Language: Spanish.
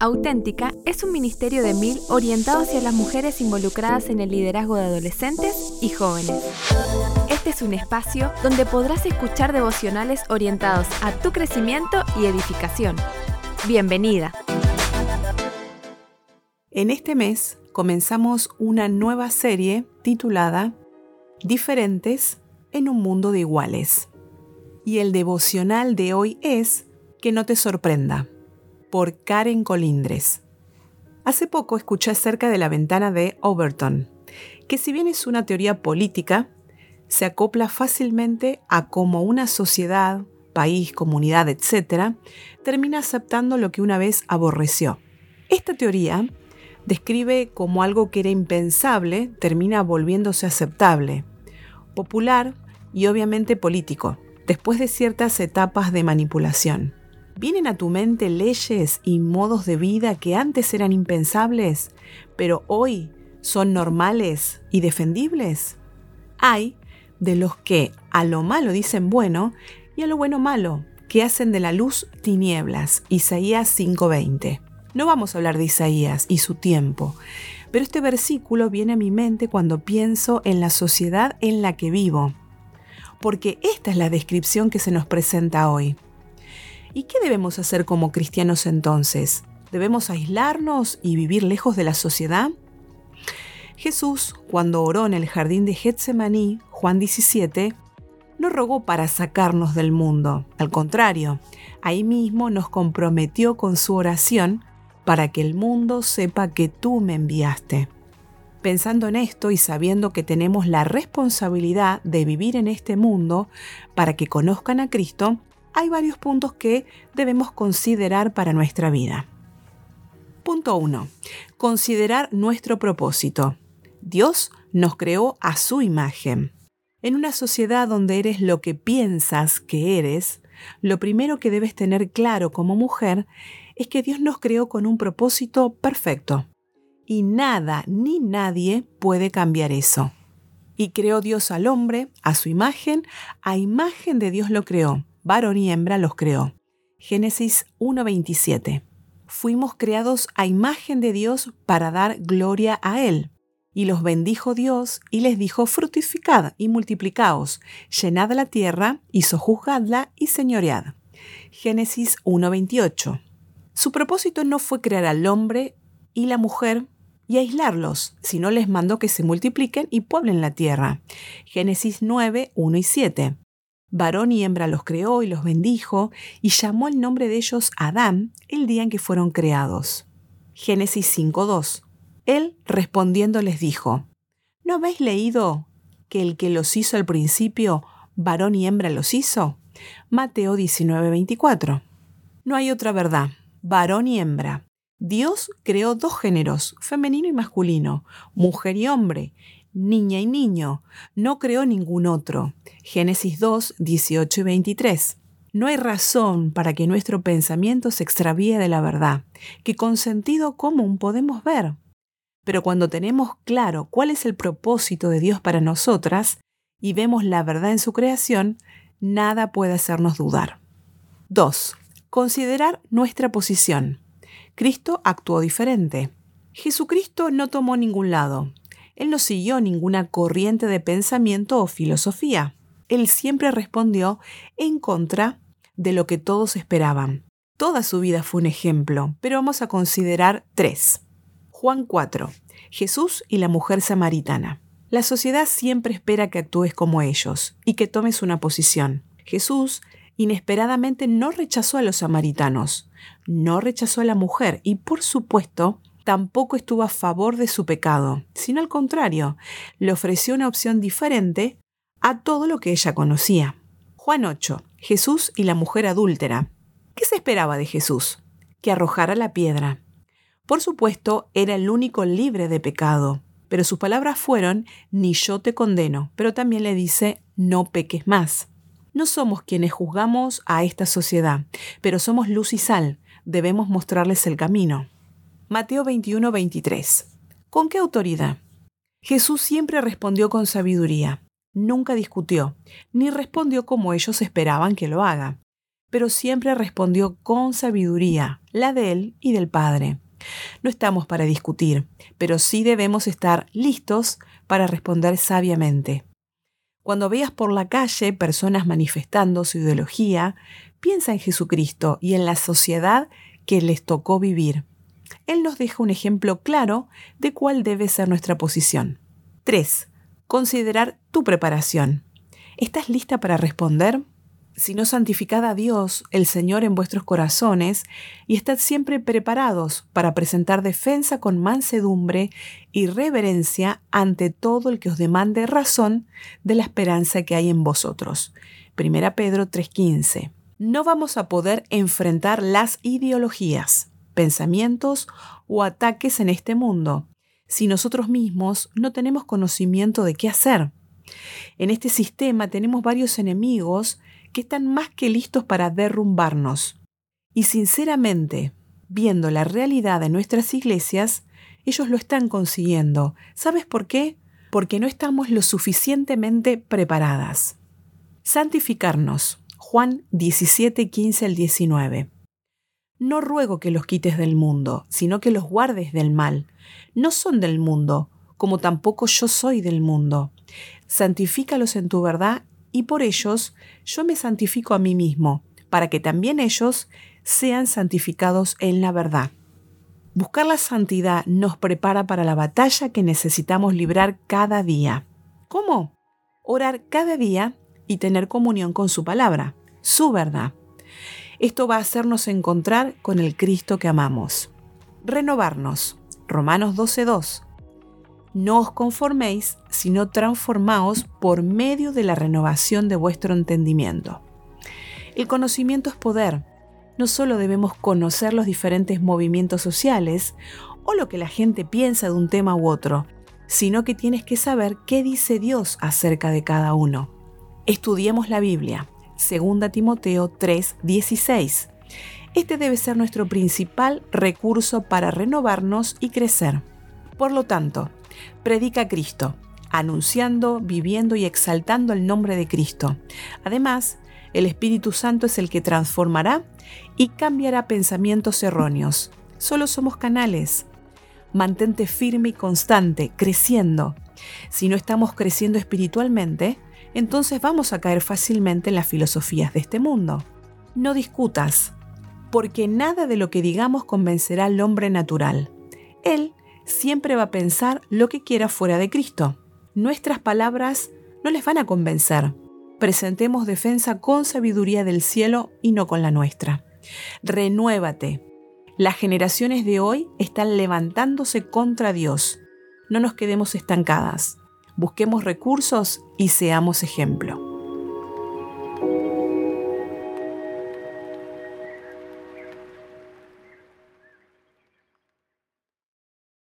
Auténtica es un ministerio de mil orientado hacia las mujeres involucradas en el liderazgo de adolescentes y jóvenes. Este es un espacio donde podrás escuchar devocionales orientados a tu crecimiento y edificación. Bienvenida. En este mes comenzamos una nueva serie titulada Diferentes en un mundo de iguales. Y el devocional de hoy es Que no te sorprenda por Karen Colindres. Hace poco escuché acerca de la ventana de Overton, que si bien es una teoría política, se acopla fácilmente a cómo una sociedad, país, comunidad, etc., termina aceptando lo que una vez aborreció. Esta teoría describe cómo algo que era impensable termina volviéndose aceptable, popular y obviamente político, después de ciertas etapas de manipulación. ¿Vienen a tu mente leyes y modos de vida que antes eran impensables, pero hoy son normales y defendibles? Hay de los que a lo malo dicen bueno y a lo bueno malo, que hacen de la luz tinieblas. Isaías 5:20. No vamos a hablar de Isaías y su tiempo, pero este versículo viene a mi mente cuando pienso en la sociedad en la que vivo, porque esta es la descripción que se nos presenta hoy. ¿Y qué debemos hacer como cristianos entonces? ¿Debemos aislarnos y vivir lejos de la sociedad? Jesús, cuando oró en el jardín de Getsemaní, Juan 17, no rogó para sacarnos del mundo. Al contrario, ahí mismo nos comprometió con su oración para que el mundo sepa que tú me enviaste. Pensando en esto y sabiendo que tenemos la responsabilidad de vivir en este mundo para que conozcan a Cristo, hay varios puntos que debemos considerar para nuestra vida. Punto 1. Considerar nuestro propósito. Dios nos creó a su imagen. En una sociedad donde eres lo que piensas que eres, lo primero que debes tener claro como mujer es que Dios nos creó con un propósito perfecto. Y nada ni nadie puede cambiar eso. Y creó Dios al hombre, a su imagen, a imagen de Dios lo creó varón y hembra los creó. Génesis 1.27. Fuimos creados a imagen de Dios para dar gloria a Él. Y los bendijo Dios y les dijo, fructificad y multiplicaos, llenad la tierra y sojuzgadla y señoread. Génesis 1.28. Su propósito no fue crear al hombre y la mujer y aislarlos, sino les mandó que se multipliquen y pueblen la tierra. Génesis 9, 1 y 7. Varón y hembra los creó y los bendijo, y llamó el nombre de ellos Adán el día en que fueron creados. Génesis 5.2. Él respondiendo les dijo, ¿No habéis leído que el que los hizo al principio, varón y hembra los hizo? Mateo 19.24. No hay otra verdad, varón y hembra. Dios creó dos géneros, femenino y masculino, mujer y hombre, niña y niño, no creó ningún otro. Génesis 2, 18 y 23. No hay razón para que nuestro pensamiento se extravíe de la verdad, que con sentido común podemos ver. Pero cuando tenemos claro cuál es el propósito de Dios para nosotras y vemos la verdad en su creación, nada puede hacernos dudar. 2. Considerar nuestra posición. Cristo actuó diferente. Jesucristo no tomó ningún lado. Él no siguió ninguna corriente de pensamiento o filosofía. Él siempre respondió en contra de lo que todos esperaban. Toda su vida fue un ejemplo, pero vamos a considerar tres. Juan 4. Jesús y la mujer samaritana. La sociedad siempre espera que actúes como ellos y que tomes una posición. Jesús inesperadamente no rechazó a los samaritanos, no rechazó a la mujer y por supuesto tampoco estuvo a favor de su pecado, sino al contrario, le ofreció una opción diferente a todo lo que ella conocía. Juan 8. Jesús y la mujer adúltera. ¿Qué se esperaba de Jesús? Que arrojara la piedra. Por supuesto, era el único libre de pecado, pero sus palabras fueron, ni yo te condeno, pero también le dice, no peques más. No somos quienes juzgamos a esta sociedad, pero somos luz y sal, debemos mostrarles el camino. Mateo 21, 23. ¿Con qué autoridad? Jesús siempre respondió con sabiduría. Nunca discutió, ni respondió como ellos esperaban que lo haga. pero siempre respondió con sabiduría, la de él y del Padre. No estamos para discutir, pero sí debemos estar listos para responder sabiamente. Cuando veas por la calle personas manifestando su ideología, piensa en Jesucristo y en la sociedad que les tocó vivir. Él nos deja un ejemplo claro de cuál debe ser nuestra posición. 3. Considerar tu preparación. ¿Estás lista para responder? sino santificad a Dios, el Señor, en vuestros corazones, y estad siempre preparados para presentar defensa con mansedumbre y reverencia ante todo el que os demande razón de la esperanza que hay en vosotros. 1 Pedro 3:15. No vamos a poder enfrentar las ideologías, pensamientos o ataques en este mundo si nosotros mismos no tenemos conocimiento de qué hacer. En este sistema tenemos varios enemigos que están más que listos para derrumbarnos. Y sinceramente, viendo la realidad de nuestras iglesias, ellos lo están consiguiendo. ¿Sabes por qué? Porque no estamos lo suficientemente preparadas. Santificarnos. Juan 17, 15 al 19. No ruego que los quites del mundo, sino que los guardes del mal. No son del mundo, como tampoco yo soy del mundo. Santifícalos en tu verdad y por ellos yo me santifico a mí mismo, para que también ellos sean santificados en la verdad. Buscar la santidad nos prepara para la batalla que necesitamos librar cada día. ¿Cómo? Orar cada día y tener comunión con su palabra, su verdad. Esto va a hacernos encontrar con el Cristo que amamos. Renovarnos. Romanos 12.2. No os conforméis, sino transformaos por medio de la renovación de vuestro entendimiento. El conocimiento es poder. No solo debemos conocer los diferentes movimientos sociales o lo que la gente piensa de un tema u otro, sino que tienes que saber qué dice Dios acerca de cada uno. Estudiemos la Biblia. 2 Timoteo 3:16. Este debe ser nuestro principal recurso para renovarnos y crecer. Por lo tanto, predica a Cristo, anunciando, viviendo y exaltando el nombre de Cristo. Además, el Espíritu Santo es el que transformará y cambiará pensamientos erróneos. Solo somos canales. Mantente firme y constante, creciendo. Si no estamos creciendo espiritualmente, entonces vamos a caer fácilmente en las filosofías de este mundo. No discutas, porque nada de lo que digamos convencerá al hombre natural. Él siempre va a pensar lo que quiera fuera de Cristo. Nuestras palabras no les van a convencer. Presentemos defensa con sabiduría del cielo y no con la nuestra. Renuévate. Las generaciones de hoy están levantándose contra Dios. No nos quedemos estancadas. Busquemos recursos y seamos ejemplo.